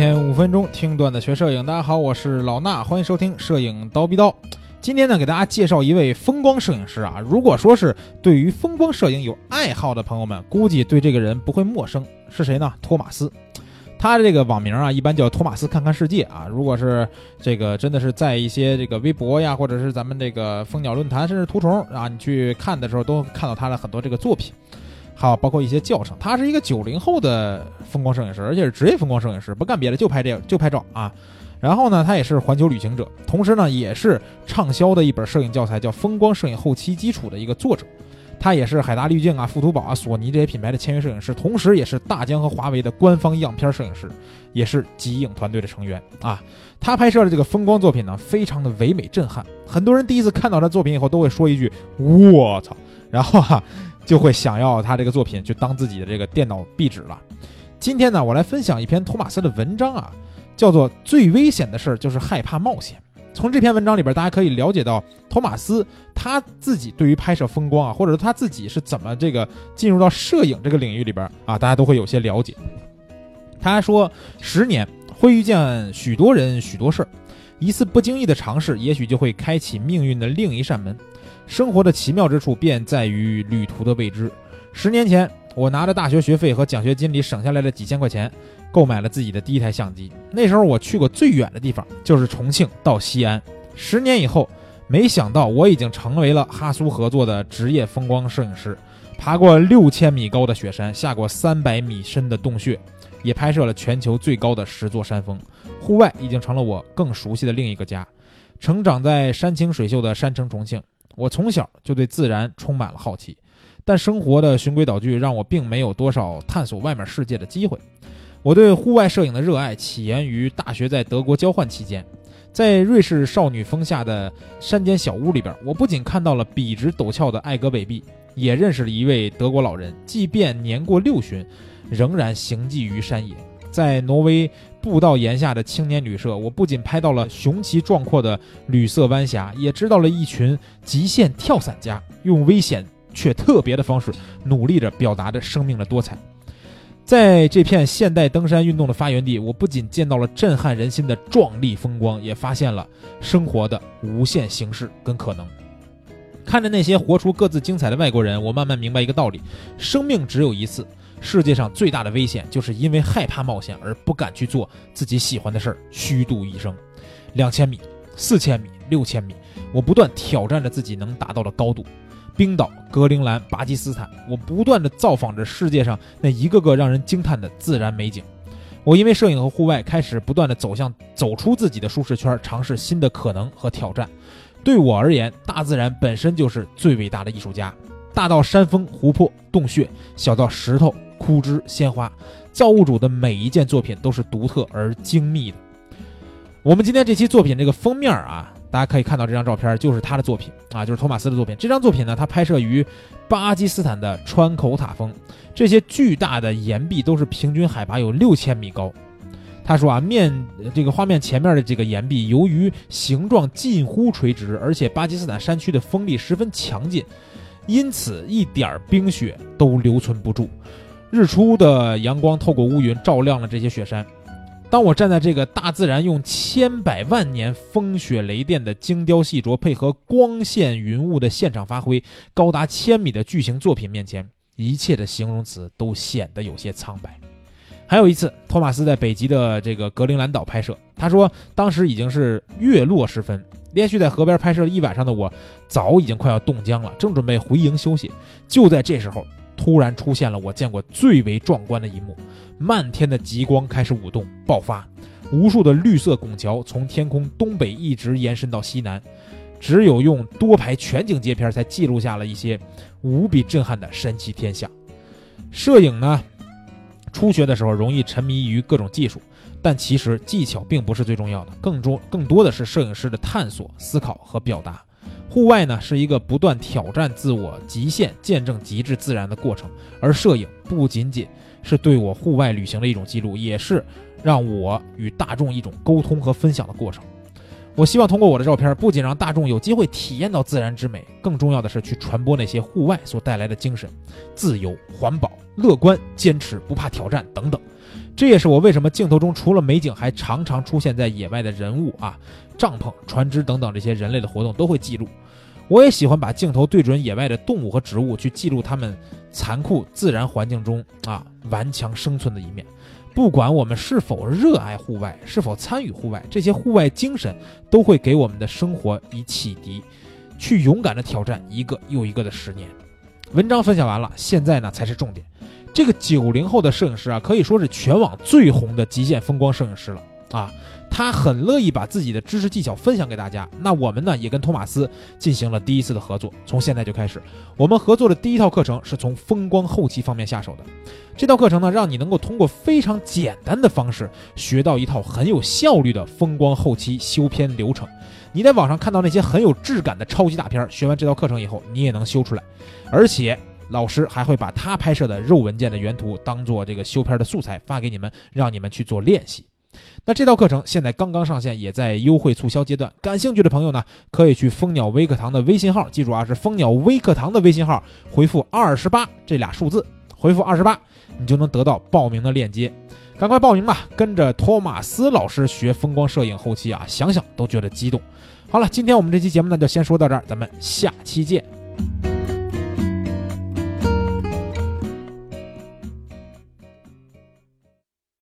天五分钟听段子学摄影，大家好，我是老衲，欢迎收听摄影刀逼刀。今天呢，给大家介绍一位风光摄影师啊。如果说是对于风光摄影有爱好的朋友们，估计对这个人不会陌生。是谁呢？托马斯。他这个网名啊，一般叫托马斯看看世界啊。如果是这个真的是在一些这个微博呀，或者是咱们这个蜂鸟论坛，甚至图虫啊，你去看的时候，都看到他的很多这个作品。还有，包括一些教程。他是一个九零后的风光摄影师，而且是职业风光摄影师，不干别的，就拍这，就拍照啊。然后呢，他也是环球旅行者，同时呢，也是畅销的一本摄影教材叫《风光摄影后期基础》的一个作者。他也是海达滤镜啊、富图宝啊、索尼这些品牌的签约摄影师，同时也是大疆和华为的官方样片摄影师，也是极影团队的成员啊。他拍摄的这个风光作品呢，非常的唯美震撼。很多人第一次看到他作品以后，都会说一句“我操”，然后哈。就会想要他这个作品就当自己的这个电脑壁纸了。今天呢，我来分享一篇托马斯的文章啊，叫做《最危险的事儿就是害怕冒险》。从这篇文章里边，大家可以了解到托马斯他自己对于拍摄风光啊，或者说他自己是怎么这个进入到摄影这个领域里边啊，大家都会有些了解。他还说，十年会遇见许多人许多事儿，一次不经意的尝试，也许就会开启命运的另一扇门。生活的奇妙之处便在于旅途的未知。十年前，我拿着大学学费和奖学金里省下来的几千块钱，购买了自己的第一台相机。那时候我去过最远的地方就是重庆到西安。十年以后，没想到我已经成为了哈苏合作的职业风光摄影师，爬过六千米高的雪山，下过三百米深的洞穴，也拍摄了全球最高的十座山峰。户外已经成了我更熟悉的另一个家。成长在山清水秀的山城重庆。我从小就对自然充满了好奇，但生活的循规蹈矩让我并没有多少探索外面世界的机会。我对户外摄影的热爱起源于大学在德国交换期间，在瑞士少女峰下的山间小屋里边，我不仅看到了笔直陡峭的艾格北壁，也认识了一位德国老人，即便年过六旬，仍然行迹于山野。在挪威步道檐下的青年旅社，我不仅拍到了雄奇壮阔的旅色湾峡，也知道了一群极限跳伞家用危险却特别的方式，努力着表达着生命的多彩。在这片现代登山运动的发源地，我不仅见到了震撼人心的壮丽风光，也发现了生活的无限形式跟可能。看着那些活出各自精彩的外国人，我慢慢明白一个道理：生命只有一次。世界上最大的危险，就是因为害怕冒险而不敢去做自己喜欢的事儿，虚度一生。两千米、四千米、六千米，我不断挑战着自己能达到的高度。冰岛、格陵兰、巴基斯坦，我不断的造访着世界上那一个个让人惊叹的自然美景。我因为摄影和户外，开始不断的走向走出自己的舒适圈，尝试新的可能和挑战。对我而言，大自然本身就是最伟大的艺术家。大到山峰、湖泊、洞穴，小到石头。枯枝鲜花，造物主的每一件作品都是独特而精密的。我们今天这期作品这个封面啊，大家可以看到这张照片就是他的作品啊，就是托马斯的作品。这张作品呢，他拍摄于巴基斯坦的川口塔峰，这些巨大的岩壁都是平均海拔有六千米高。他说啊，面这个画面前面的这个岩壁，由于形状近乎垂直，而且巴基斯坦山区的风力十分强劲，因此一点冰雪都留存不住。日出的阳光透过乌云照亮了这些雪山。当我站在这个大自然用千百万年风雪雷电的精雕细琢，配合光线云雾的现场发挥，高达千米的巨型作品面前，一切的形容词都显得有些苍白。还有一次，托马斯在北极的这个格陵兰岛拍摄，他说当时已经是月落时分，连续在河边拍摄了一晚上的我，早已经快要冻僵了，正准备回营休息。就在这时候。突然出现了我见过最为壮观的一幕，漫天的极光开始舞动爆发，无数的绿色拱桥从天空东北一直延伸到西南，只有用多排全景接片才记录下了一些无比震撼的神奇天象。摄影呢，初学的时候容易沉迷于各种技术，但其实技巧并不是最重要的，更多更多的是摄影师的探索、思考和表达。户外呢是一个不断挑战自我极限、见证极致自然的过程，而摄影不仅仅是对我户外旅行的一种记录，也是让我与大众一种沟通和分享的过程。我希望通过我的照片，不仅让大众有机会体验到自然之美，更重要的是去传播那些户外所带来的精神：自由、环保、乐观、坚持、不怕挑战等等。这也是我为什么镜头中除了美景，还常常出现在野外的人物啊、帐篷、船只等等这些人类的活动都会记录。我也喜欢把镜头对准野外的动物和植物，去记录它们残酷自然环境中啊顽强生存的一面。不管我们是否热爱户外，是否参与户外，这些户外精神都会给我们的生活以启迪，去勇敢的挑战一个又一个的十年。文章分享完了，现在呢才是重点。这个九零后的摄影师啊，可以说是全网最红的极限风光摄影师了啊！他很乐意把自己的知识技巧分享给大家。那我们呢，也跟托马斯进行了第一次的合作。从现在就开始，我们合作的第一套课程是从风光后期方面下手的。这套课程呢，让你能够通过非常简单的方式，学到一套很有效率的风光后期修片流程。你在网上看到那些很有质感的超级大片，学完这套课程以后，你也能修出来，而且。老师还会把他拍摄的肉文件的原图当做这个修片的素材发给你们，让你们去做练习。那这套课程现在刚刚上线，也在优惠促销阶段。感兴趣的朋友呢，可以去蜂鸟微课堂的微信号，记住啊，是蜂鸟微课堂的微信号，回复二十八这俩数字，回复二十八，你就能得到报名的链接。赶快报名吧，跟着托马斯老师学风光摄影后期啊，想想都觉得激动。好了，今天我们这期节目呢就先说到这儿，咱们下期见。